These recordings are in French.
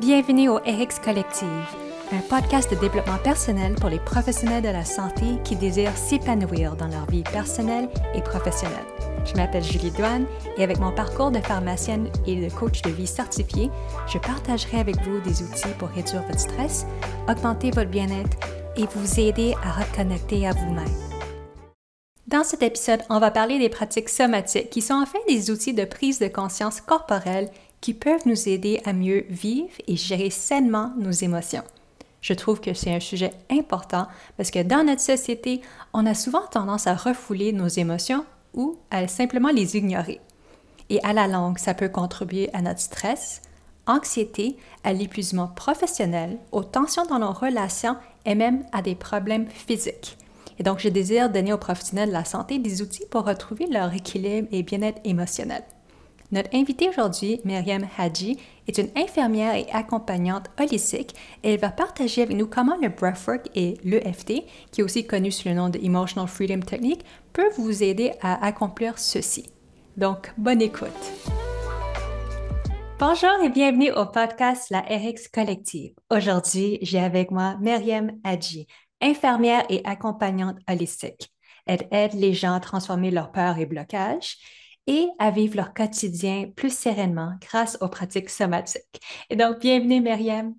Bienvenue au RX Collective, un podcast de développement personnel pour les professionnels de la santé qui désirent s'épanouir dans leur vie personnelle et professionnelle. Je m'appelle Julie Douane et avec mon parcours de pharmacienne et de coach de vie certifié, je partagerai avec vous des outils pour réduire votre stress, augmenter votre bien-être et vous aider à reconnecter à vous-même. Dans cet épisode, on va parler des pratiques somatiques qui sont en fait des outils de prise de conscience corporelle qui peuvent nous aider à mieux vivre et gérer sainement nos émotions. Je trouve que c'est un sujet important parce que dans notre société, on a souvent tendance à refouler nos émotions ou à simplement les ignorer. Et à la longue, ça peut contribuer à notre stress, anxiété, à l'épuisement professionnel, aux tensions dans nos relations et même à des problèmes physiques. Et donc, je désire donner aux professionnels de la santé des outils pour retrouver leur équilibre et bien-être émotionnel. Notre invitée aujourd'hui, Myriam Hadji, est une infirmière et accompagnante holistique et elle va partager avec nous comment le breathwork et l'EFT, qui est aussi connu sous le nom de Emotional Freedom Technique, peuvent vous aider à accomplir ceci. Donc, bonne écoute. Bonjour et bienvenue au podcast La RX Collective. Aujourd'hui, j'ai avec moi Myriam Hadji, infirmière et accompagnante holistique. Elle aide les gens à transformer leurs peurs et blocages et à vivre leur quotidien plus sereinement grâce aux pratiques somatiques. Et donc, bienvenue, Myriam.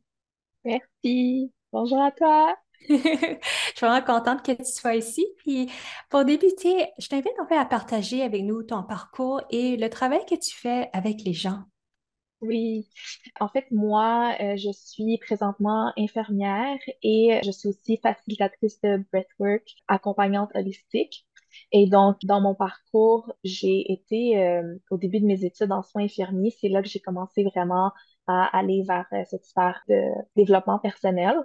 Merci. Bonjour à toi. je suis vraiment contente que tu sois ici. Puis, pour débuter, je t'invite en fait à partager avec nous ton parcours et le travail que tu fais avec les gens. Oui, en fait, moi, euh, je suis présentement infirmière et je suis aussi facilitatrice de breathwork, accompagnante holistique. Et donc, dans mon parcours, j'ai été, euh, au début de mes études en soins infirmiers, c'est là que j'ai commencé vraiment à aller vers euh, cette sphère de développement personnel.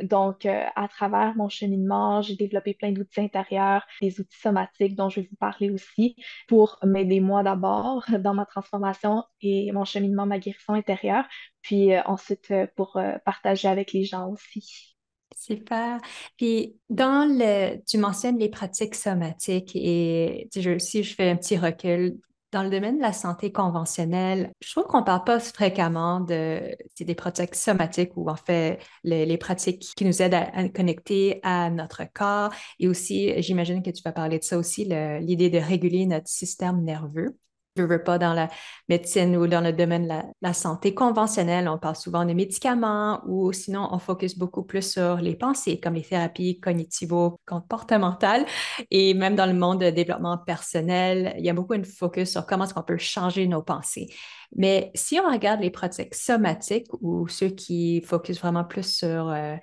Donc, euh, à travers mon cheminement, j'ai développé plein d'outils intérieurs, des outils somatiques dont je vais vous parler aussi pour m'aider moi d'abord dans ma transformation et mon cheminement, ma guérison intérieure, puis ensuite pour partager avec les gens aussi. Super. Puis, dans le, tu mentionnes les pratiques somatiques et si je fais un petit recul, dans le domaine de la santé conventionnelle, je trouve qu'on ne parle pas fréquemment de des pratiques somatiques ou en fait les, pratiques qui nous aident à, connecter à notre corps. Et aussi, j'imagine que tu vas parler de ça aussi, l'idée de réguler notre système nerveux je veux pas dans la médecine ou dans le domaine de la, santé conventionnelle, on parle souvent de médicaments ou sinon on focus beaucoup plus sur les pensées comme les thérapies cognitivo-comportementales et même dans le monde de développement personnel, il y a beaucoup de focus sur comment est-ce qu'on peut changer nos pensées. Mais si on regarde les pratiques somatiques ou ceux qui focus vraiment plus sur euh,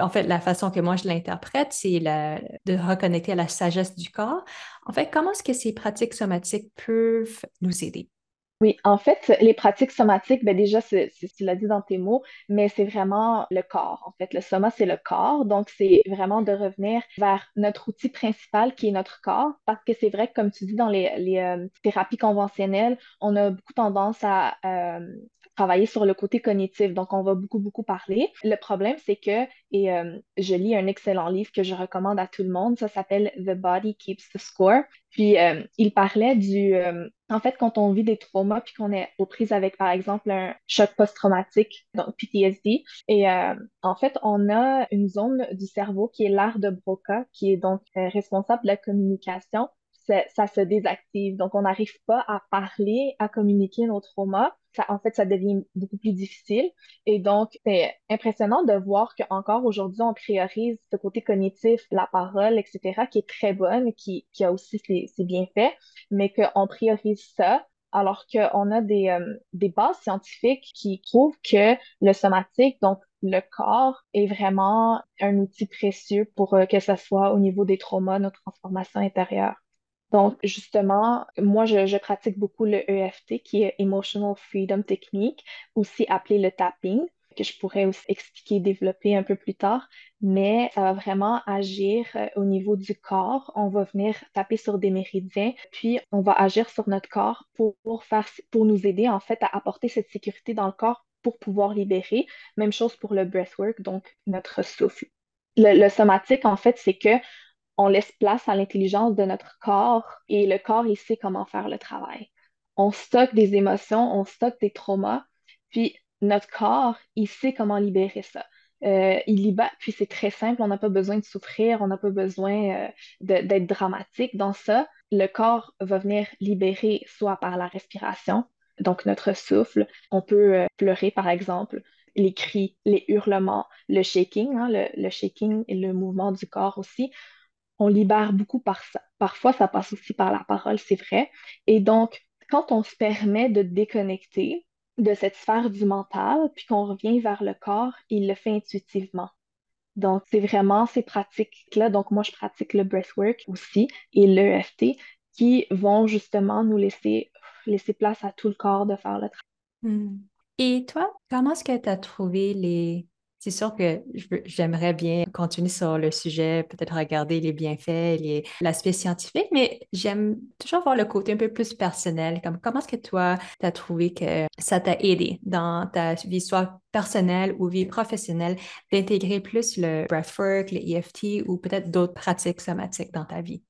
en fait, la façon que moi je l'interprète, c'est de reconnecter à la sagesse du corps. En fait, comment est-ce que ces pratiques somatiques peuvent nous aider? Oui, en fait, les pratiques somatiques, ben déjà, c'est, tu l'as dit dans tes mots, mais c'est vraiment le corps. En fait, le soma, c'est le corps. Donc, c'est vraiment de revenir vers notre outil principal qui est notre corps. Parce que c'est vrai que, comme tu dis, dans les, euh, thérapies conventionnelles, on a beaucoup tendance à euh, travailler sur le côté cognitif. Donc, on va beaucoup, beaucoup parler. Le problème, c'est que, et euh, je lis un excellent livre que je recommande à tout le monde, ça s'appelle The Body Keeps the Score. Puis, euh, il parlait du... Euh, en fait, quand on vit des traumas, puis qu'on est aux prises avec, par exemple, un choc post-traumatique, donc PTSD, et en fait, on a une zone du cerveau qui est l'aire de Broca, qui est donc responsable de la communication ça, se désactive. Donc, on n'arrive pas à parler, à communiquer nos traumas. Ça, en fait, ça devient beaucoup plus difficile. Et donc, c'est impressionnant de voir qu'encore aujourd'hui, on priorise ce côté cognitif, la parole, etc., qui est très bonne, qui, qui a aussi ses, bienfaits, mais qu'on priorise ça alors qu'on a des, euh, des bases scientifiques qui prouvent que le somatique, donc le corps, est vraiment un outil précieux pour euh, que ce soit au niveau des traumas, nos transformations intérieures. Donc, justement, moi, je, pratique beaucoup le EFT, qui est Emotional Freedom Technique, aussi appelé le tapping, que je pourrais aussi expliquer, développer un peu plus tard, mais ça va vraiment agir euh, au niveau du corps. On va venir taper sur des méridiens, puis on va agir sur notre corps pour, faire, pour nous aider, en fait, à apporter cette sécurité dans le corps pour pouvoir libérer. Même chose pour le breathwork, donc notre souffle. Le, le somatique, en fait, c'est que on laisse place à l'intelligence de notre corps et le corps, il sait comment faire le travail. On stocke des émotions, on stocke des traumas, puis notre corps, il sait comment libérer ça. Euh, il libère, puis c'est très simple, on n'a pas besoin de souffrir, on n'a pas besoin euh, d'être dramatique dans ça. Le corps va venir libérer soit par la respiration, donc notre souffle, on peut euh, pleurer par exemple, les cris, les hurlements, le shaking, hein, le, le, shaking et le mouvement du corps aussi. On libère beaucoup par ça. Parfois, ça passe aussi par la parole, c'est vrai. Et donc, quand on se permet de déconnecter, de cette sphère du mental, puis qu'on revient vers le corps, il le fait intuitivement. Donc, c'est vraiment ces pratiques-là. Donc, moi, je pratique le breathwork aussi et l'EFT qui vont justement nous laisser, laisser place à tout le corps de faire le travail. Hmm. Et toi, comment est-ce que tu as trouvé les, c'est sûr que j'aimerais bien continuer sur le sujet, peut-être regarder les bienfaits, l'aspect scientifique, mais j'aime toujours voir le côté un peu plus personnel. Comme comment est-ce que toi, tu as trouvé que ça t'a aidé dans ta vie, soit personnelle ou vie professionnelle, d'intégrer plus le breathwork, le EFT ou peut-être d'autres pratiques somatiques dans ta vie?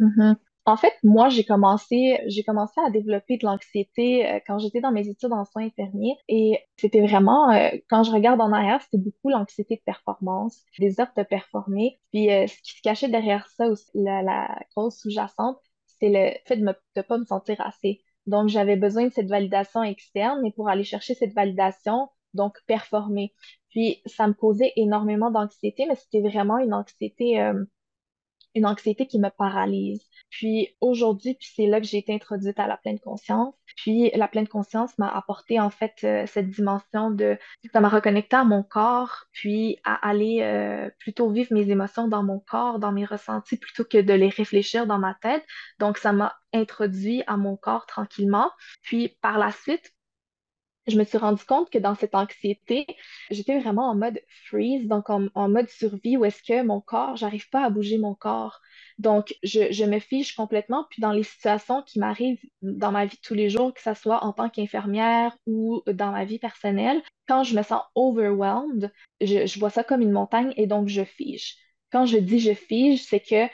Mm-hmm. En fait, moi, j'ai commencé, j'ai commencé à développer de l'anxiété euh, quand j'étais dans mes études en soins infirmiers et c'était vraiment, euh, quand je regarde en arrière, c'était beaucoup l'anxiété de performance, offres de performer. Puis euh, ce qui se cachait derrière ça aussi, la, cause sous-jacente, c'est le fait de ne pas me sentir assez. Donc, j'avais besoin de cette validation externe et pour aller chercher cette validation, donc performer. Puis, ça me causait énormément d'anxiété, mais c'était vraiment une anxiété une anxiété qui me paralyse. Puis aujourd'hui, puis c'est là que j'ai été introduite à la pleine conscience. Puis la pleine conscience m'a apporté en fait euh, cette dimension de, ça m'a reconnecté à mon corps, puis à aller euh, plutôt vivre mes émotions dans mon corps, dans mes ressentis, plutôt que de les réfléchir dans ma tête. Donc ça m'a introduit à mon corps tranquillement. Puis par la suite, je me suis rendu compte que dans cette anxiété, j'étais vraiment en mode freeze, donc en, mode survie, où est-ce que mon corps, j'arrive pas à bouger mon corps. Donc, je, me fiche complètement. Puis dans les situations qui m'arrivent dans ma vie tous les jours, que ce soit en tant qu'infirmière ou dans ma vie personnelle, quand je me sens overwhelmed, je, vois ça comme une montagne et donc je fige. Quand je dis je fige, c'est que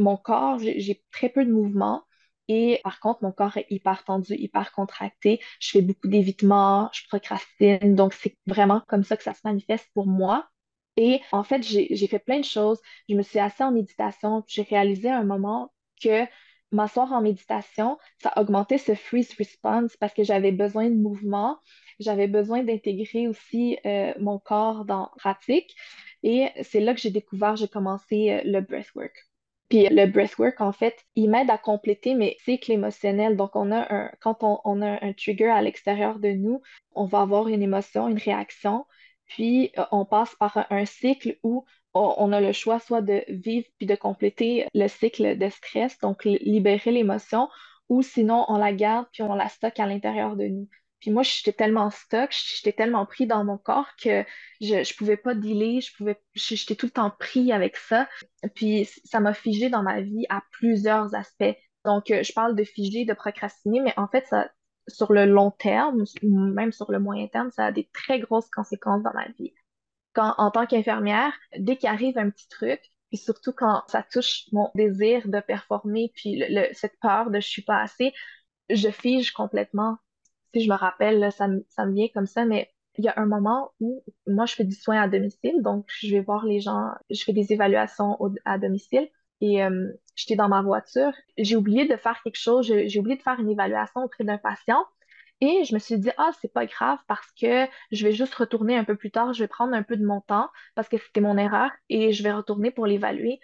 mon corps, j'ai très peu de mouvement et par contre, mon corps est hyper tendu, hyper contracté. Je fais beaucoup d'évitements, je procrastine. Donc, c'est vraiment comme ça que ça se manifeste pour moi. Et en fait, j'ai fait plein de choses. Je me suis assise en méditation. J'ai réalisé à un moment que m'asseoir en méditation, ça augmentait ce freeze response parce que j'avais besoin de mouvement. J'avais besoin d'intégrer aussi euh, mon corps dans pratique. Et c'est là que j'ai découvert, j'ai commencé euh, le breathwork. Puis le breathwork, en fait, il m'aide à compléter mes cycles émotionnels. Donc, on a un, quand on, a un trigger à l'extérieur de nous, on va avoir une émotion, une réaction, puis euh, on passe par un, cycle où on, a le choix soit de vivre puis de compléter le cycle de stress, donc libérer l'émotion, ou sinon on la garde puis on la stocke à l'intérieur de nous. Puis moi, j'étais tellement stock, j'étais tellement pris dans mon corps que je, ne pouvais pas dealer, je pouvais, j'étais tout le temps pris avec ça. Puis ça m'a figé dans ma vie à plusieurs aspects. Donc, euh, je parle de figé, de procrastiner, mais en fait, ça, sur le long terme, même sur le moyen terme, ça a des très grosses conséquences dans ma vie. Quand, en tant qu'infirmière, dès qu'il arrive un petit truc, puis surtout quand ça touche mon désir de performer, puis cette peur de je suis pas assez, je fige complètement si je me rappelle, ça, me, vient comme ça, mais il y a un moment où moi, je fais du soin à domicile, donc je vais voir les gens, je fais des évaluations à domicile. Et euh, j'étais dans ma voiture, j'ai oublié de faire quelque chose, j'ai oublié de faire une évaluation auprès d'un patient. Et je me suis dit, ah, c'est pas grave parce que je vais juste retourner un peu plus tard, je vais prendre un peu de mon temps parce que c'était mon erreur et je vais retourner pour l'évaluer.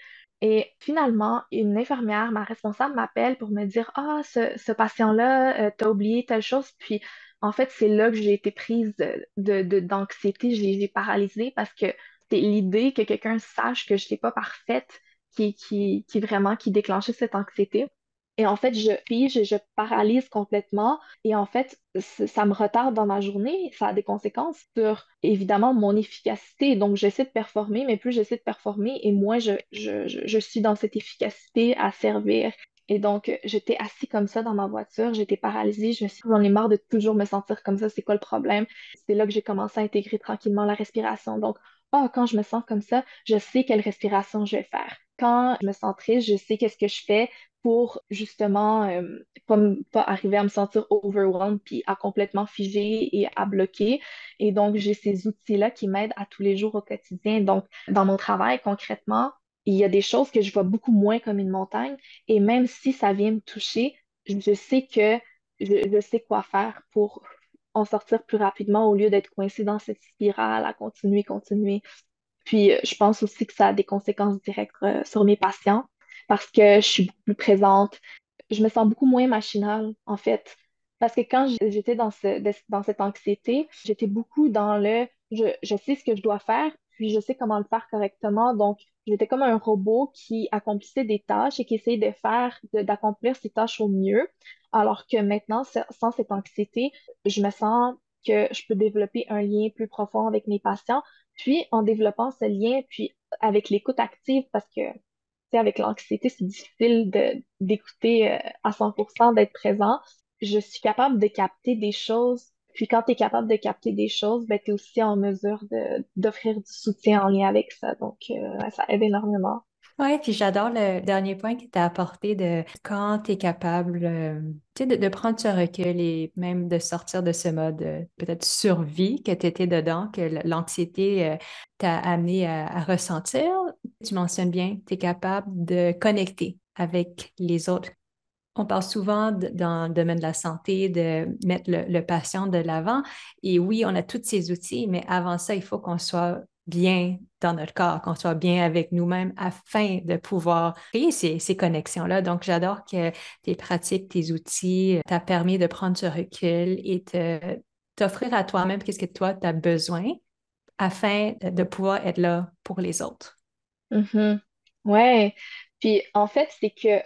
Et finalement, une infirmière, ma responsable, m'appelle pour me dire Ah, ce, patient-là, euh, t'as oublié telle chose. Puis, en fait, c'est là que j'ai été prise d'anxiété. Je l'ai paralysée parce que c'est l'idée que quelqu'un sache que je n'étais pas parfaite qui, qui, qui vraiment qui déclenchait cette anxiété. Et en fait, je fige, je paralyse complètement. Et en fait, ça me retarde dans ma journée. Ça a des conséquences sur, évidemment, mon efficacité. Donc, j'essaie de performer, mais plus j'essaie de performer, et moins je, je, je, suis dans cette efficacité à servir. Et donc, j'étais assis comme ça dans ma voiture, j'étais paralysée, je me suis dit, j'en ai marre de toujours me sentir comme ça, c'est quoi le problème? C'est là que j'ai commencé à intégrer tranquillement la respiration. Donc, oh, quand je me sens comme ça, je sais quelle respiration je vais faire. Quand je me sens triste, je sais qu'est-ce que je fais pour justement euh, pas, arriver à me sentir overwhelmed puis à complètement figer et à bloquer. Et donc, j'ai ces outils-là qui m'aident à tous les jours au quotidien. Donc, dans mon travail, concrètement, il y a des choses que je vois beaucoup moins comme une montagne. Et même si ça vient me toucher, je sais que je, je sais quoi faire pour en sortir plus rapidement au lieu d'être coincé dans cette spirale à continuer, continuer. Puis, euh, je pense aussi que ça a des conséquences directes euh, sur mes patients parce que je suis beaucoup plus présente. Je me sens beaucoup moins machinale, en fait. Parce que quand j'étais dans, ce, dans cette anxiété, j'étais beaucoup dans le je, je sais ce que je dois faire, puis je sais comment le faire correctement. Donc, j'étais comme un robot qui accomplissait des tâches et qui essayait de faire, d'accomplir ces tâches au mieux. Alors que maintenant, sans cette anxiété, je me sens que je peux développer un lien plus profond avec mes patients. Puis, en développant ce lien, puis avec l'écoute active, parce que avec l'anxiété, c'est difficile d'écouter euh, à 100%, d'être présent. Je suis capable de capter des choses. Puis quand tu es capable de capter des choses, ben, tu es aussi en mesure d'offrir du soutien en lien avec ça. Donc, euh, ça aide énormément. Oui, puis j'adore le dernier point qui t'a apporté de quand tu es capable euh, de, de, prendre ce recul et même de sortir de ce mode euh, peut-être survie que tu étais dedans, que l'anxiété euh, t'a amené à, ressentir. Tu mentionnes bien, tu es capable de connecter avec les autres. On parle souvent dans le domaine de la santé de mettre le patient de l'avant. Et oui, on a tous ces outils, mais avant ça, il faut qu'on soit bien dans notre corps, qu'on soit bien avec nous-mêmes afin de pouvoir créer ces, connexions-là. Donc, j'adore que tes pratiques, tes outils t'ont permis de prendre ce recul et t'offrir à toi-même qu'est-ce que toi, tu as besoin afin de pouvoir être là pour les autres. Mm-hmm. Ouais. Puis, en fait, c'est que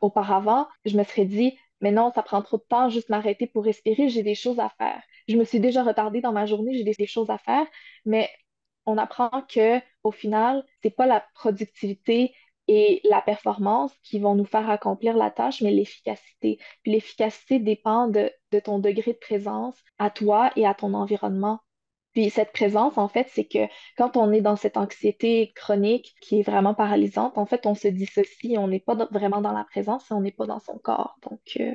auparavant, je me serais dit, mais non, ça prend trop de temps, juste m'arrêter pour respirer, j'ai des choses à faire. Je me suis déjà retardée dans ma journée, j'ai des choses à faire, mais on apprend que au final, c'est pas la productivité et la performance qui vont nous faire accomplir la tâche, mais l'efficacité. Puis l'efficacité dépend de, ton degré de présence à toi et à ton environnement. Puis cette présence, en fait, c'est que quand on est dans cette anxiété chronique qui est vraiment paralysante, en fait, on se dissocie, on n'est pas vraiment dans la présence et on n'est pas dans son corps. Donc, euh,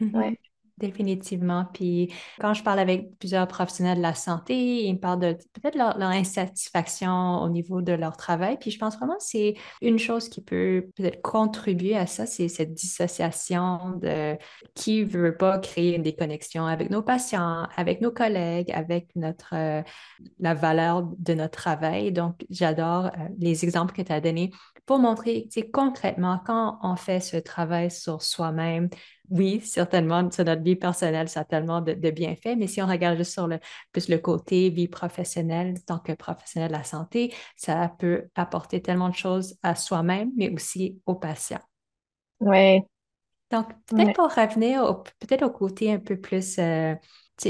mm-hmm. ouais. Définitivement. Puis quand je parle avec plusieurs professionnels de la santé, ils me parlent de peut-être leur, insatisfaction au niveau de leur travail. Puis je pense vraiment que c'est une chose qui peut peut-être contribuer à ça, c'est cette dissociation de qui veut pas créer des connexions avec nos patients, avec nos collègues, avec notre la valeur de notre travail. Donc, j'adore euh, les exemples que tu as donnés pour montrer concrètement quand on fait ce travail sur soi-même, oui, certainement, sur notre vie personnelle, ça a tellement de, bienfaits, mais si on regarde juste sur le, plus le côté vie professionnelle, tant que professionnel de la santé, ça peut apporter tellement de choses à soi-même, mais aussi aux patients. Oui. Donc, peut-être pour revenir peut-être au côté un peu plus, euh,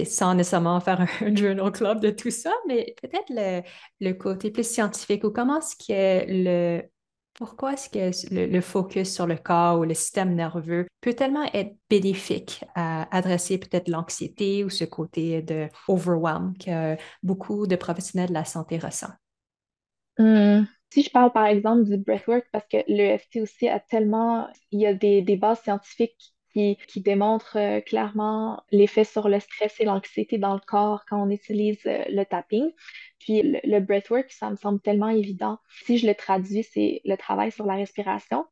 sans nécessairement faire un journal club de tout ça, mais peut-être le, le côté plus scientifique ou comment est-ce que le pourquoi est-ce que le, focus sur le corps ou le système nerveux peut tellement être bénéfique à adresser peut-être l'anxiété ou ce côté de overwhelm que beaucoup de professionnels de la santé ressentent? Hmm. Si je parle par exemple du breathwork, parce que l'EFT aussi a tellement, il y a des, bases scientifiques qui, qui démontrent euh, clairement l'effet sur le stress et l'anxiété dans le corps quand on utilise euh, le tapping. Puis le, breathwork, ça me semble tellement évident. Si je le traduis, c'est le travail sur la respiration.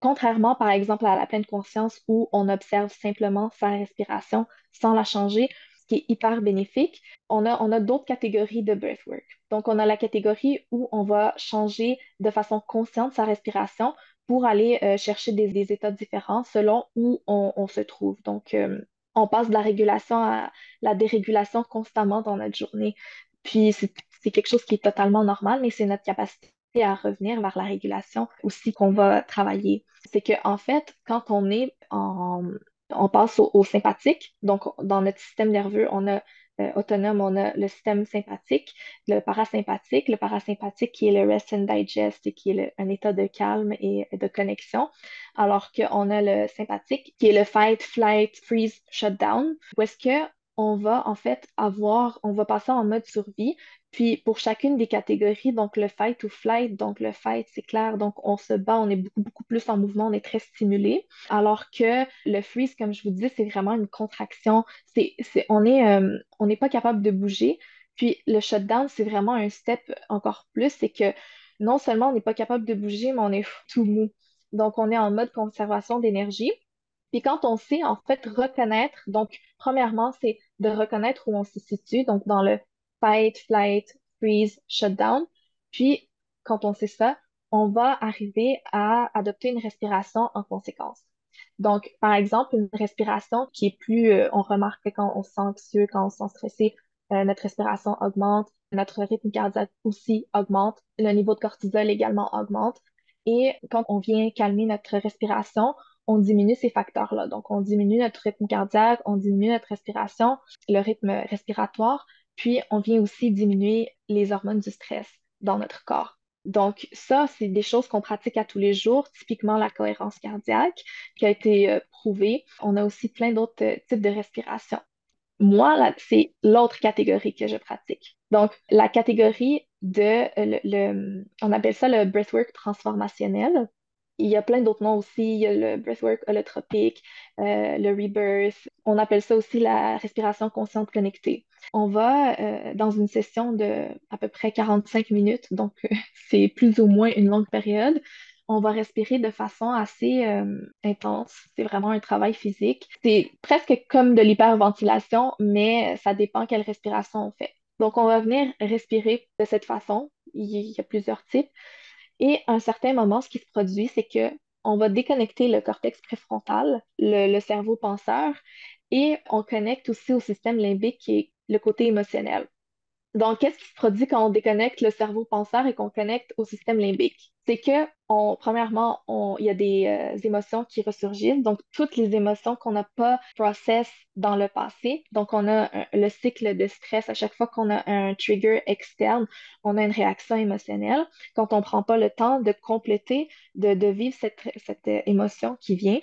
Contrairement, par exemple, à la pleine conscience où on observe simplement sa respiration sans la changer, ce qui est hyper bénéfique, on a, d'autres catégories de breathwork. Donc, on a la catégorie où on va changer de façon consciente sa respiration pour aller euh, chercher des, états différents selon où on, se trouve. Donc, euh, on passe de la régulation à la dérégulation constamment dans notre journée. Puis, c'est quelque chose qui est totalement normal, mais c'est notre capacité à revenir vers la régulation aussi qu'on va travailler. C'est qu'en en fait, quand on est en, on passe au, sympathique, donc dans notre système nerveux, on a euh, autonome, on a le système sympathique, le parasympathique, le parasympathique qui est le rest and digest et qui est un état de calme et de connexion, alors qu'on a le sympathique qui est le fight, flight, freeze, shutdown, où est-ce que on va en fait avoir, on va passer en mode survie. Puis pour chacune des catégories, donc le fight ou flight, donc le fight, c'est clair, donc on se bat, on est beaucoup, beaucoup plus en mouvement, on est très stimulé. Alors que le freeze, comme je vous dis, c'est vraiment une contraction. Est, euh, on n'est pas capable de bouger. Puis le shutdown, c'est vraiment un step encore plus, c'est que non seulement on n'est pas capable de bouger, mais on est tout mou. Donc on est en mode conservation d'énergie. Puis quand on sait en fait reconnaître, donc premièrement, c'est de reconnaître où on se situe, donc dans le fight, flight, freeze, shutdown. Puis quand on sait ça, on va arriver à adopter une respiration en conséquence. Donc, par exemple, une respiration qui est plus, euh, on remarque que quand on se sent anxieux, quand on se sent stressé, euh, notre respiration augmente, notre rythme cardiaque aussi augmente, le niveau de cortisol également augmente. Et quand on vient calmer notre respiration, on diminue ces facteurs-là. Donc, on diminue notre rythme cardiaque, on diminue notre respiration, le rythme respiratoire, puis on vient aussi diminuer les hormones du stress dans notre corps. Donc, ça, c'est des choses qu'on pratique à tous les jours, typiquement la cohérence cardiaque qui a été euh, prouvée. On a aussi plein d'autres euh, types de respiration. Moi, c'est l'autre catégorie que je pratique. Donc, la catégorie de, euh, le, on appelle ça le breathwork transformationnel. Il y a plein d'autres noms aussi. Il y a le breathwork holotropique, euh, le rebirth. On appelle ça aussi la respiration consciente connectée. On va euh, dans une session de à peu près 45 minutes, donc euh, c'est plus ou moins une longue période. On va respirer de façon assez intense. C'est vraiment un travail physique. C'est presque comme de l'hyperventilation, mais ça dépend quelle respiration on fait. Donc, on va venir respirer de cette façon. Il y a plusieurs types. Et à un certain moment, ce qui se produit, c'est que on va déconnecter le cortex préfrontal, le, cerveau penseur, et on connecte aussi au système limbique qui est le côté émotionnel. Donc, qu'est-ce qui se produit quand on déconnecte le cerveau penseur et qu'on connecte au système limbique? C'est que, premièrement, il y a des euh, émotions qui ressurgissent. Donc, toutes les émotions qu'on n'a pas process dans le passé. Donc, on a le cycle de stress. À chaque fois qu'on a un trigger externe, on a une réaction émotionnelle. Quand on ne prend pas le temps de compléter, de, vivre cette, cette, émotion qui vient,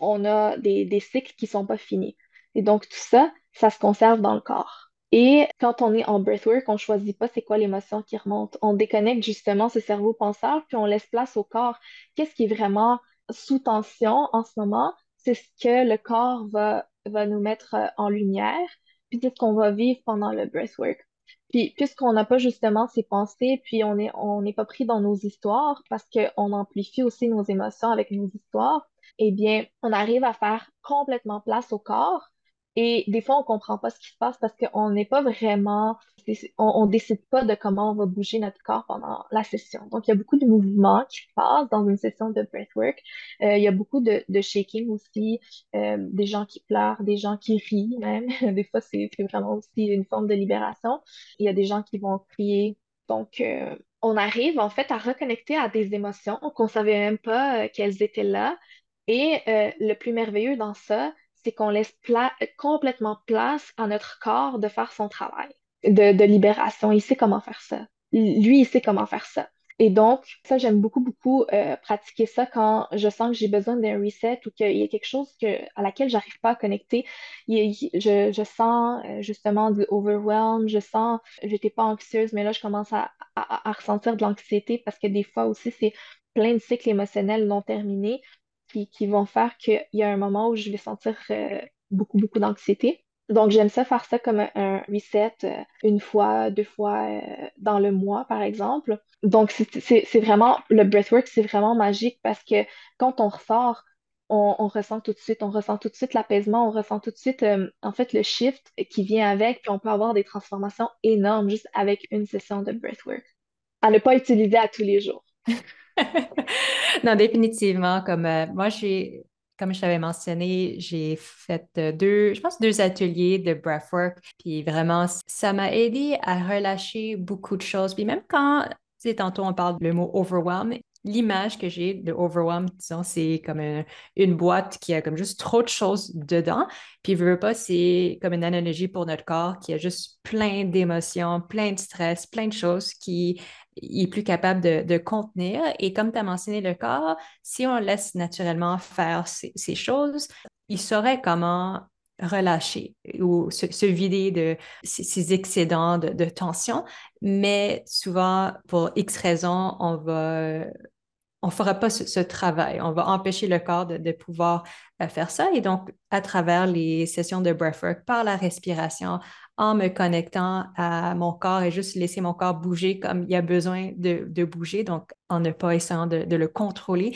on a des cycles qui ne sont pas finis. Et donc, tout ça, ça se conserve dans le corps. Et quand on est en breathwork, on choisit pas c'est quoi l'émotion qui remonte. On déconnecte justement ce cerveau penseur, puis on laisse place au corps. Qu'est-ce qui est vraiment sous tension en ce moment? C'est ce que le corps va, nous mettre euh, en lumière, puis c'est ce qu'on va vivre pendant le breathwork. Puis, puisqu'on n'a pas justement ces pensées, puis on n'est pas pris dans nos histoires, parce qu'on amplifie aussi nos émotions avec nos histoires, eh bien, on arrive à faire complètement place au corps, et des fois, on comprend pas ce qui se passe parce qu'on n'est pas vraiment, on, ne décide pas de comment on va bouger notre corps pendant la session. Donc, il y a beaucoup de mouvements qui se passent dans une session de breathwork. Euh, il y a beaucoup de, shaking aussi, euh, des gens qui pleurent, des gens qui rient même. Des fois, c'est vraiment aussi une forme de libération. Il y a des gens qui vont crier. Donc, euh, on arrive en fait à reconnecter à des émotions qu'on savait même pas qu'elles étaient là. Et le plus merveilleux dans ça, c'est qu'on laisse complètement place à notre corps de faire son travail de, libération. Il sait comment faire ça. Lui, il sait comment faire ça. Et donc, ça, j'aime beaucoup, beaucoup euh, pratiquer ça quand je sens que j'ai besoin d'un reset ou qu'il y a quelque chose que, à laquelle j'arrive pas à connecter. je, sens euh, justement du overwhelm, je sens, j'étais pas anxieuse, mais là, je commence à, à ressentir de l'anxiété parce que des fois aussi, c'est plein de cycles émotionnels non terminés qui, vont faire qu'il y a un moment où je vais sentir euh, beaucoup, beaucoup d'anxiété. Donc, j'aime ça faire ça comme un, reset euh, une fois, deux fois euh, dans le mois, par exemple. Donc, c'est vraiment, le breathwork, c'est vraiment magique parce que quand on ressort, on, ressent tout de suite, on ressent tout de suite l'apaisement, on ressent tout de suite, en fait, le shift qui vient avec, puis on peut avoir des transformations énormes juste avec une session de breathwork. À ne pas utiliser à tous les jours. non, définitivement. Comme euh, moi, j'ai, comme je t'avais mentionné, j'ai fait euh, deux, je pense, deux ateliers de breathwork. Puis vraiment, ça m'a aidé à relâcher beaucoup de choses. Puis même quand, tu sais, tantôt on parle le mot overwhelm, l'image que j'ai de overwhelm, disons, c'est comme une, boîte qui a comme juste trop de choses dedans. Puis, je veux pas, c'est comme une analogie pour notre corps qui a juste plein d'émotions, plein de stress, plein de choses qui est plus capable de, contenir. Et comme tu as mentionné le corps, si on laisse naturellement faire ces, choses, il saurait comment relâcher ou se, vider de ces, excédents de, tension. Mais souvent, pour X raisons, on ne fera pas ce, travail. On va empêcher le corps de, pouvoir euh, faire ça. Et donc, à travers les sessions de breathwork, par la respiration, en me connectant à mon corps et juste laisser mon corps bouger comme il y a besoin de, bouger, donc en ne pas essayant de, le contrôler,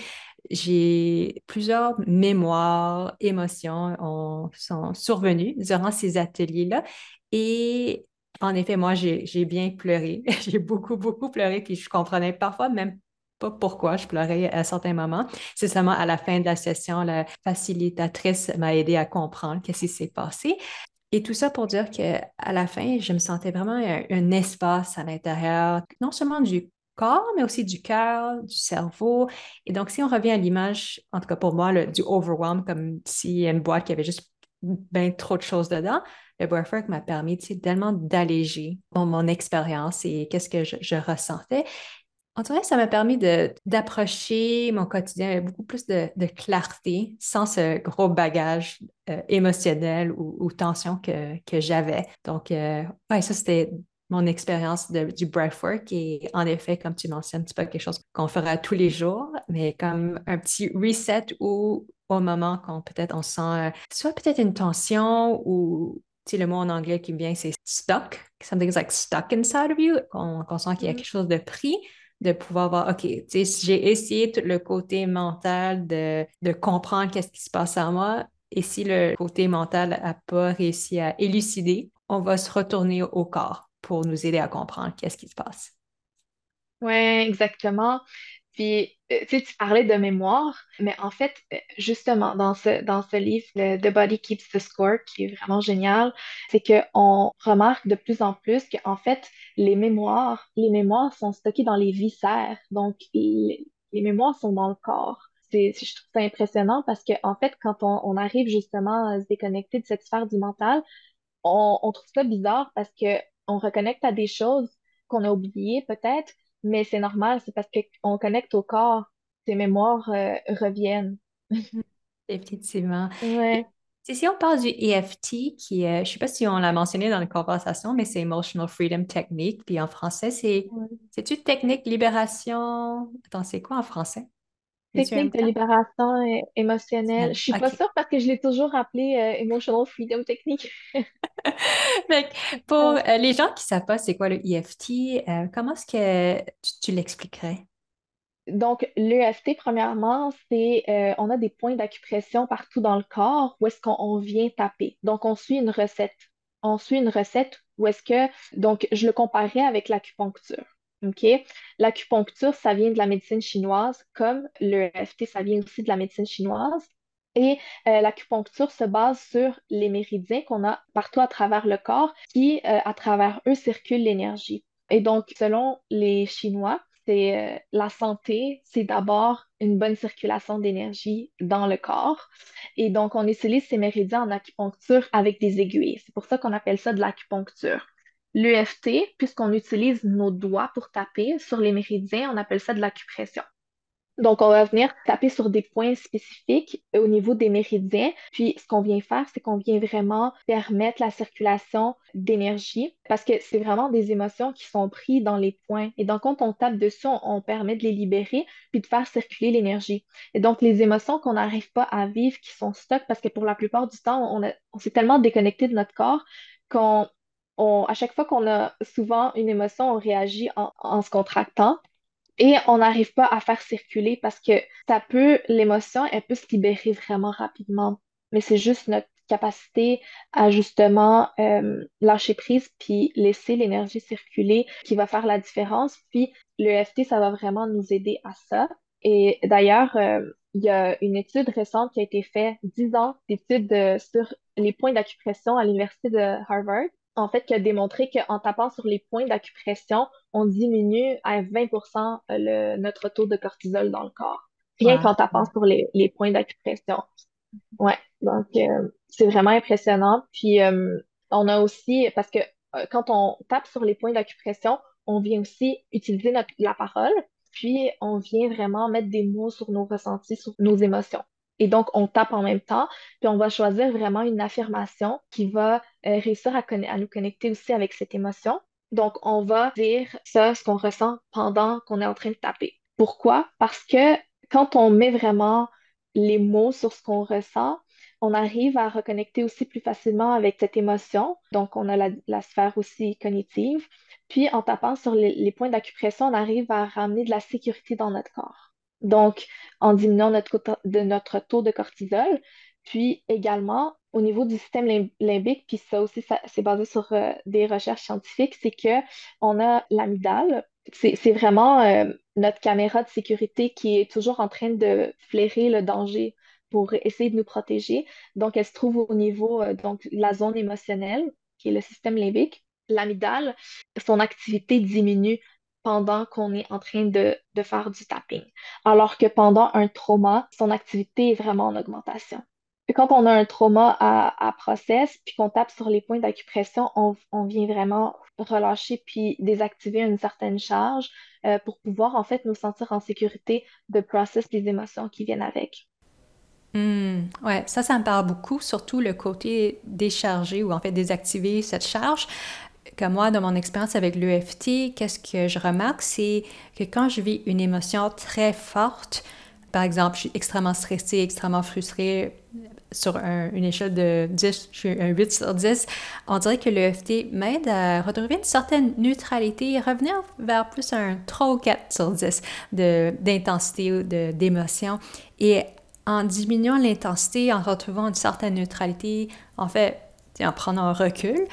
j'ai plusieurs mémoires, émotions ont, sont survenues durant ces ateliers-là. Et en effet, moi, j'ai bien pleuré. j'ai beaucoup, beaucoup pleuré, puis je comprenais parfois même pas pourquoi je pleurais à certains moments. C'est seulement à la fin de la session, la facilitatrice m'a aidé à comprendre qu'est-ce qui s'est passé. Et tout ça pour dire qu'à la fin, je me sentais vraiment un, espace à l'intérieur, non seulement du corps, mais aussi du cœur, du cerveau. Et donc, si on revient à l'image, en tout cas pour moi, du overwhelm, comme s'il y a une boîte qui avait juste bien trop de choses dedans, le breathwork m'a permis tellement d'alléger mon, expérience et qu'est-ce que je, ressentais. En tout cas, ça m'a permis d'approcher mon quotidien avec beaucoup plus de, clarté, sans ce gros bagage euh, émotionnel ou, tension que, que j'avais. Donc, euh, ouais, ça, c'était mon expérience du breathwork. Et en effet, comme tu mentionnes, c'est pas quelque chose qu'on fera tous les jours, mais comme un petit reset ou au moment qu'on peut-être on sent euh, soit peut-être une tension ou tu sais, le mot en anglais qui me vient, c'est stuck. Something's like stuck inside of you. Qu'on sent qu'il y a mm-hmm. quelque chose de pris de pouvoir voir, OK, j'ai essayé tout le côté mental de, comprendre qu'est-ce qui se passe en moi. Et si le côté mental n'a pas réussi à élucider, on va se retourner au corps pour nous aider à comprendre qu'est-ce qui se passe. Oui, exactement. Puis, euh, tu parlais de mémoire, mais en fait, euh, justement, dans ce, dans ce livre, The Body Keeps the Score, qui est vraiment génial, c'est qu'on remarque de plus en plus qu'en fait, les mémoires, les mémoires sont stockées dans les viscères. Donc, les, mémoires sont dans le corps. C'est, je trouve ça impressionnant parce que, en fait, quand on, arrive justement à se déconnecter de cette sphère du mental, on, on trouve ça bizarre parce que on reconnecte à des choses qu'on a oubliées peut-être, mais c'est normal, c'est parce qu'on connecte au corps, ces mémoires euh, reviennent. Définitivement. Ouais. Si on parle du EFT, qui je ne sais pas si on l'a mentionné dans la conversation, mais c'est Emotional Freedom Technique. Puis en français, c'est c'est-tu technique libération? Attends, c'est quoi en français? Technique de libération émotionnelle. Je ne suis pas sûre parce que je l'ai toujours appelé euh, Emotional Freedom Technique. pour euh, les gens qui ne savent pas c'est quoi le EFT, euh, comment est-ce que tu, l'expliquerais? Donc, l'EFT, premièrement, c'est on a des points d'acupression partout dans le corps où est-ce qu'on vient taper. Donc, on suit une recette. On suit une recette où est-ce que, donc, je le comparais avec l'acupuncture. L'acupuncture, ça vient de la médecine chinoise, comme le FT, ça vient aussi de la médecine chinoise. Et euh, l'acupuncture se base sur les méridiens qu'on a partout à travers le corps, qui, euh, à travers eux, circulent l'énergie. Et donc, selon les Chinois, c'est euh, la santé, c'est d'abord une bonne circulation d'énergie dans le corps. Et donc, on utilise ces méridiens en acupuncture avec des aiguilles. C'est pour ça qu'on appelle ça de l'acupuncture. L'EFT, puisqu'on utilise nos doigts pour taper sur les méridiens, on appelle ça de l'acupression. Donc, on va venir taper sur des points spécifiques au niveau des méridiens. Puis, ce qu'on vient faire, c'est qu'on vient vraiment permettre la circulation d'énergie parce que c'est vraiment des émotions qui sont prises dans les points. Et donc, quand on tape dessus, on, permet de les libérer puis de faire circuler l'énergie. Et donc, les émotions qu'on n'arrive pas à vivre, qui sont stock parce que pour la plupart du temps, on, on s'est tellement déconnecté de notre corps qu'on à chaque fois qu'on a souvent une émotion, on réagit en, se contractant et on n'arrive pas à faire circuler parce que ça peut, l'émotion, elle peut se libérer vraiment rapidement. Mais c'est juste notre capacité à justement euh, lâcher prise puis laisser l'énergie circuler qui va faire la différence. Puis l'EFT, ça va vraiment nous aider à ça. Et d'ailleurs, euh, il y a une étude récente qui a été faite, 10 ans d'études euh, sur les points d'acupression à l'Université de Harvard en fait, qui a démontré qu'en tapant sur les points d'acupression, on diminue à 20 le, notre taux de cortisol dans le corps. Rien qu'en tapant sur les, points d'acupression. Ouais, donc euh, c'est vraiment impressionnant. Puis euh, on a aussi, parce que euh, quand on tape sur les points d'acupression, on vient aussi utiliser notre, la parole, puis on vient vraiment mettre des mots sur nos ressentis, sur nos émotions. Et donc, on tape en même temps, puis on va choisir vraiment une affirmation qui va euh, réussir à, nous connecter aussi avec cette émotion. Donc, on va dire ça, ce qu'on ressent pendant qu'on est en train de taper. Pourquoi? Parce que quand on met vraiment les mots sur ce qu'on ressent, on arrive à reconnecter aussi plus facilement avec cette émotion. Donc, on a la, sphère aussi cognitive. Puis, en tapant sur les, les points d'acupression, on arrive à ramener de la sécurité dans notre corps. Donc, en diminuant notre, de notre taux de cortisol. Puis également, au niveau du système limbique, puis ça aussi, c'est basé sur euh, des recherches scientifiques, c'est qu'on a l'amygdale. C'est vraiment euh, notre caméra de sécurité qui est toujours en train de flairer le danger pour essayer de nous protéger. Donc, elle se trouve au niveau euh, donc la zone émotionnelle, qui est le système limbique. L'amygdale, son activité diminue pendant qu'on est en train de, faire du tapping. Alors que pendant un trauma, son activité est vraiment en augmentation. quand on a un trauma à, process, puis qu'on tape sur les points d'acupression, on, vient vraiment relâcher puis désactiver une certaine charge euh, pour pouvoir en fait nous sentir en sécurité de process les émotions qui viennent avec. Hmm, ouais, ça, ça me parle beaucoup, surtout le côté décharger ou en fait désactiver cette charge que moi, dans mon expérience avec l'EFT, qu'est-ce que je remarque, c'est que quand je vis une émotion très forte, par exemple, je suis extrêmement stressée, extrêmement frustrée, sur une échelle de 10, je suis un 8 sur 10, on dirait que l'EFT m'aide à retrouver une certaine neutralité et revenir vers plus un 3 ou 4 sur 10 d'intensité ou d'émotion. Et en diminuant l'intensité, en retrouvant une certaine neutralité, en fait, en prenant un recul,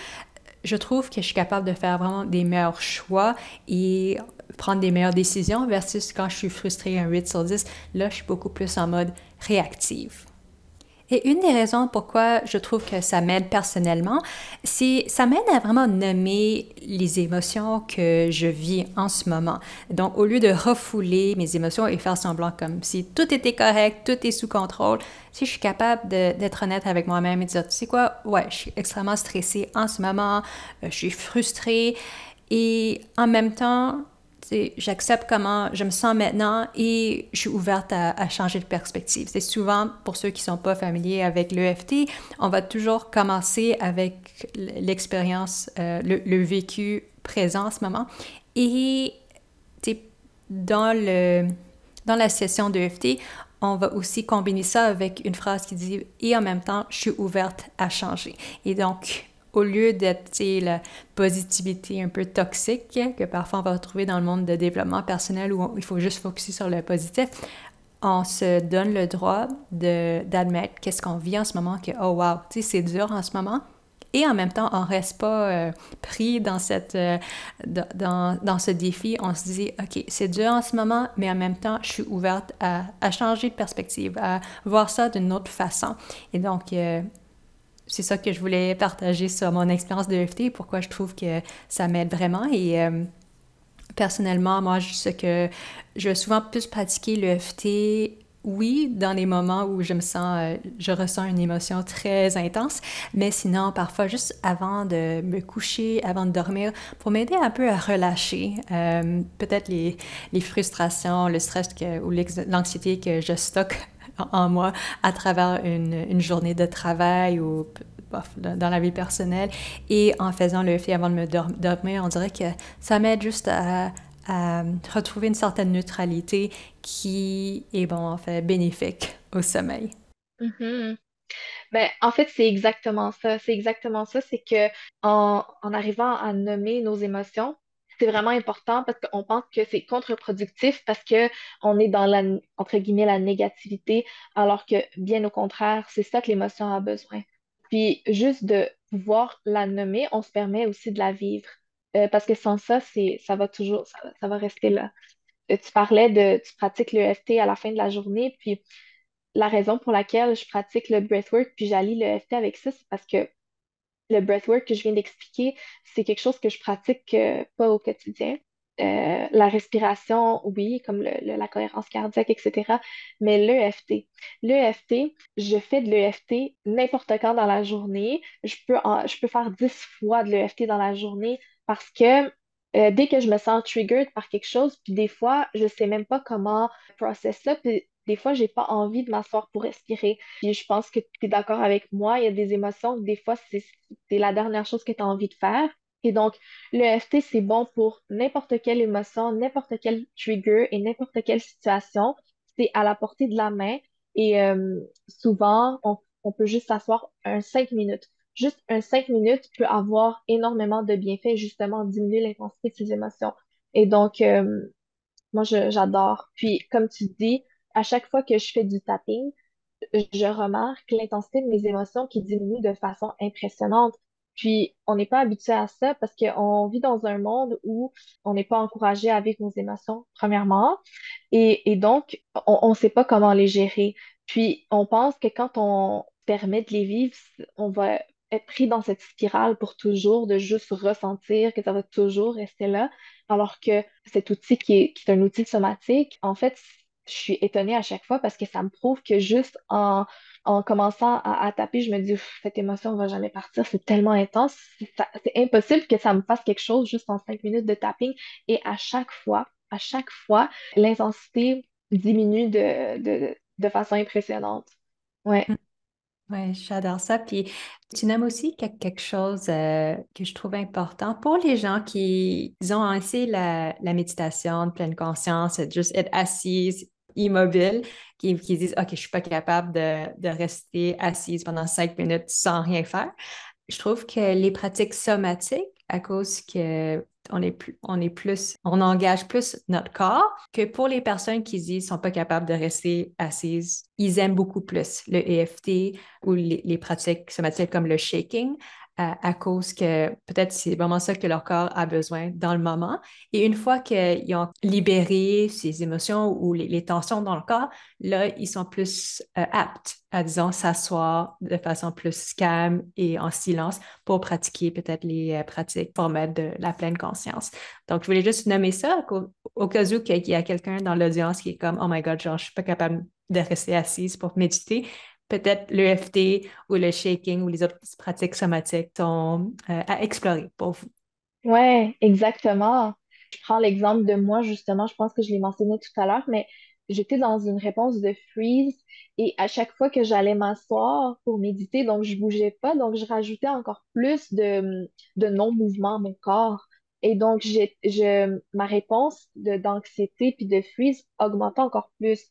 je trouve que je suis capable de faire vraiment des meilleurs choix et prendre des meilleures décisions versus quand je suis frustrée un 8 sur 10, là, je suis beaucoup plus en mode réactive. Et une des raisons pourquoi je trouve que ça m'aide personnellement, c'est ça m'aide à vraiment nommer les émotions que je vis en ce moment. Donc, au lieu de refouler mes émotions et faire semblant comme si tout était correct, tout est sous contrôle, si je suis capable d'être honnête avec moi-même et de dire, tu sais quoi, ouais, je suis extrêmement stressée en ce moment, euh, je suis frustrée et en même temps, j'accepte comment je me sens maintenant et je suis ouverte à, changer de perspective. C'est souvent, pour ceux qui ne sont pas familiers avec l'EFT, on va toujours commencer avec l'expérience, euh, le, vécu présent en ce moment. Et dans, dans la session d'EFT, on va aussi combiner ça avec une phrase qui dit et en même temps, je suis ouverte à changer. Et donc, au lieu d'être la positivité un peu toxique que parfois on va retrouver dans le monde de développement personnel où il faut juste focuser sur le positif, on se donne le droit d'admettre qu'est-ce qu'on vit en ce moment, que oh wow, c'est dur en ce moment. Et en même temps, on ne reste pas euh, pris dans, cette, euh, dans, dans, ce défi. On se dit, OK, c'est dur en ce moment, mais en même temps, je suis ouverte à, à changer de perspective, à voir ça d'une autre façon. Et donc, euh, c'est ça que je voulais partager sur mon expérience de EFT, pourquoi je trouve que ça m'aide vraiment. Et euh, personnellement, moi, je sais que je vais souvent plus pratiquer l'EFT oui, dans les moments où je me sens, euh, je ressens une émotion très intense, mais sinon, parfois, juste avant de me coucher, avant de dormir, pour m'aider un peu à relâcher euh, peut-être les, frustrations, le stress ou l'anxiété que je stocke en moi à travers une, journée de travail ou dans la vie personnelle. Et en faisant le fait avant de me dormir, on dirait que ça m'aide juste à, retrouver une certaine neutralité qui est, bon, en fait, bénéfique au sommeil. Mm-hmm. Ben, en fait, c'est exactement ça. C'est exactement ça. C'est que en, arrivant à nommer nos émotions, c'est vraiment important parce qu'on pense que c'est contre-productif parce que on est dans la, entre guillemets, la négativité, alors que bien au contraire, c'est ça que l'émotion a besoin. Puis juste de pouvoir la nommer, on se permet aussi de la vivre. Euh, parce que sans ça, c'est, ça va toujours, ça, va rester là. Euh, tu parlais de, tu pratiques l'EFT à la fin de la journée, puis la raison pour laquelle je pratique le breathwork, puis j'allie l'EFT avec ça, c'est parce que le breathwork que je viens d'expliquer, c'est quelque chose que je pratique euh, pas au quotidien. Euh, la respiration, oui, comme la cohérence cardiaque, etc. Mais l'EFT, l'EFT, je fais de l'EFT n'importe quand dans la journée. Je peux, faire 10 fois de l'EFT dans la journée parce que euh, dès que je me sens triggered par quelque chose, puis des fois, je sais même pas comment processer ça, des fois, j'ai pas envie de m'asseoir pour respirer. Puis je pense que tu es d'accord avec moi, il y a des émotions des fois, c'est la dernière chose que tu as envie de faire. Et donc, le FT, c'est bon pour n'importe quelle émotion, n'importe quel trigger et n'importe quelle situation. C'est à la portée de la main. Et euh, souvent, on, on peut juste s'asseoir un cinq minutes. Juste un cinq minutes peut avoir énormément de bienfaits, justement, diminuer l'intensité de ces émotions. Et donc, euh, moi, j'adore. Puis, comme tu dis, à chaque fois que je fais du tapping, je remarque l'intensité de mes émotions qui diminue de façon impressionnante. Puis, on n'est pas habitué à ça parce qu'on vit dans un monde où on n'est pas encouragé à vivre nos émotions, premièrement. Et, donc, on ne sait pas comment les gérer. Puis, on pense que quand on permet de les vivre, on va être pris dans cette spirale pour toujours, de juste ressentir que ça va toujours rester là, alors que cet outil qui est, qui est un outil somatique, en fait, je suis étonnée à chaque fois parce que ça me prouve que juste en, en commençant à, taper, je me dis, cette émotion ne va jamais partir, c'est tellement intense, c'est impossible que ça me fasse quelque chose juste en cinq minutes de tapping. Et à chaque fois, à chaque fois, l'intensité diminue de, de, de façon impressionnante. Ouais. Mm. Oui, j'adore ça. Puis tu nommes aussi quelque chose euh, que je trouve important pour les gens qui ont essayé la, la méditation de pleine conscience, juste être assise, immobile, qui, qui disent OK, je ne suis pas capable de, de, rester assise pendant cinq minutes sans rien faire. Je trouve que les pratiques somatiques, à cause que on est plus, on est plus, on engage plus notre corps que pour les personnes qui disent sont pas capables de rester assises. Ils aiment beaucoup plus le EFT ou les, les pratiques somatiques comme le shaking à, cause que peut-être c'est vraiment ça que leur corps a besoin dans le moment. Et une fois qu'ils ont libéré ces émotions ou les, tensions dans le corps, là, ils sont plus euh, aptes à, disons, s'asseoir de façon plus calme et en silence pour pratiquer peut-être les euh, pratiques formelles de la pleine conscience. Donc, je voulais juste nommer ça au, cas où il y a quelqu'un dans l'audience qui est comme, oh my God, genre, je suis pas capable de rester assise pour méditer peut-être l'EFT ou le shaking ou les autres pratiques somatiques euh, à explorer pour vous. Oui, exactement. Je prends l'exemple de moi, justement, je pense que je l'ai mentionné tout à l'heure, mais j'étais dans une réponse de freeze et à chaque fois que j'allais m'asseoir pour méditer, donc je bougeais pas, donc je rajoutais encore plus de, non-mouvement à mon corps. Et donc, je, ma réponse d'anxiété puis de freeze augmentait encore plus.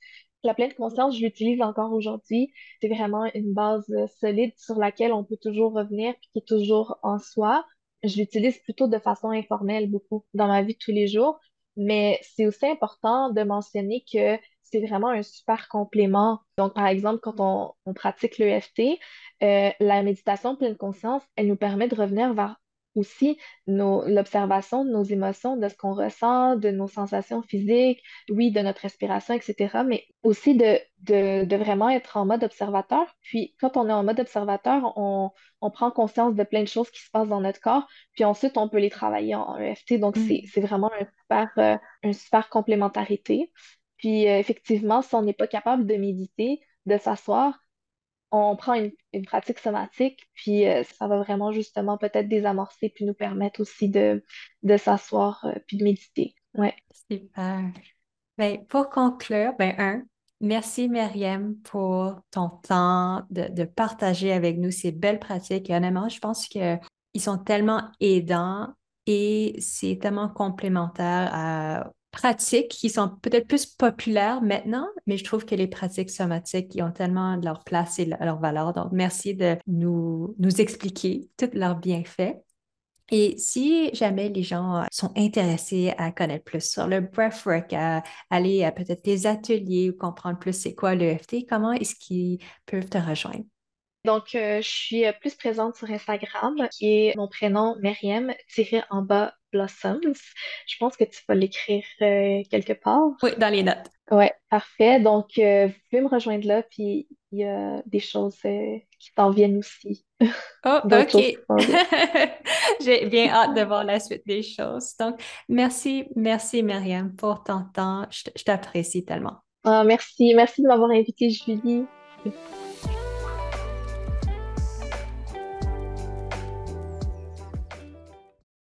La pleine conscience, je l'utilise encore aujourd'hui. C'est vraiment une base euh, solide sur laquelle on peut toujours revenir puis qui est toujours en soi. Je l'utilise plutôt de façon informelle beaucoup dans ma vie de tous les jours. Mais c'est aussi important de mentionner que c'est vraiment un super complément. Donc, par exemple, quand on, pratique l'EFT, euh, la méditation pleine conscience, elle nous permet de revenir vers aussi l'observation de nos émotions, de ce qu'on ressent, de nos sensations physiques, oui, de notre respiration, etc., mais aussi de, de, de, vraiment être en mode observateur. Puis quand on est en mode observateur, on, on, prend conscience de plein de choses qui se passent dans notre corps, puis ensuite on peut les travailler en EFT. Donc mm. c'est vraiment un super, euh, une super complémentarité. Puis euh, effectivement, si on n'est pas capable de méditer, de s'asseoir, on prend une, pratique somatique, puis euh, ça va vraiment justement peut-être désamorcer, puis nous permettre aussi de, de s'asseoir, euh, puis de méditer. Ouais. Super. Ben, pour conclure, ben, un, merci Myriam pour ton temps de, de, partager avec nous ces belles pratiques. Et honnêtement, je pense qu'ils sont tellement aidants et c'est tellement complémentaire à, pratiques qui sont peut-être plus populaires maintenant, mais je trouve que les pratiques somatiques ont tellement leur place et leur valeur. Donc, merci de nous, nous expliquer tous leurs bienfaits. Et si jamais les gens sont intéressés à connaître plus sur le breathwork, à aller à peut-être des ateliers ou comprendre plus c'est quoi l'EFT, comment est-ce qu'ils peuvent te rejoindre? Donc, euh, je suis plus présente sur Instagram, qui est mon prénom Myriam, tiré en bas Blossoms. Je pense que tu vas l'écrire euh, quelque part. Oui, dans les notes. Oui, parfait. Donc, euh, vous pouvez me rejoindre là, puis il y a des choses qui t'en viennent aussi. Oh, OK. J'ai bien hâte de voir la suite des choses. Donc, merci, merci Myriam pour ton temps. Je t'apprécie tellement. Ah, merci, merci de m'avoir invité, Julie.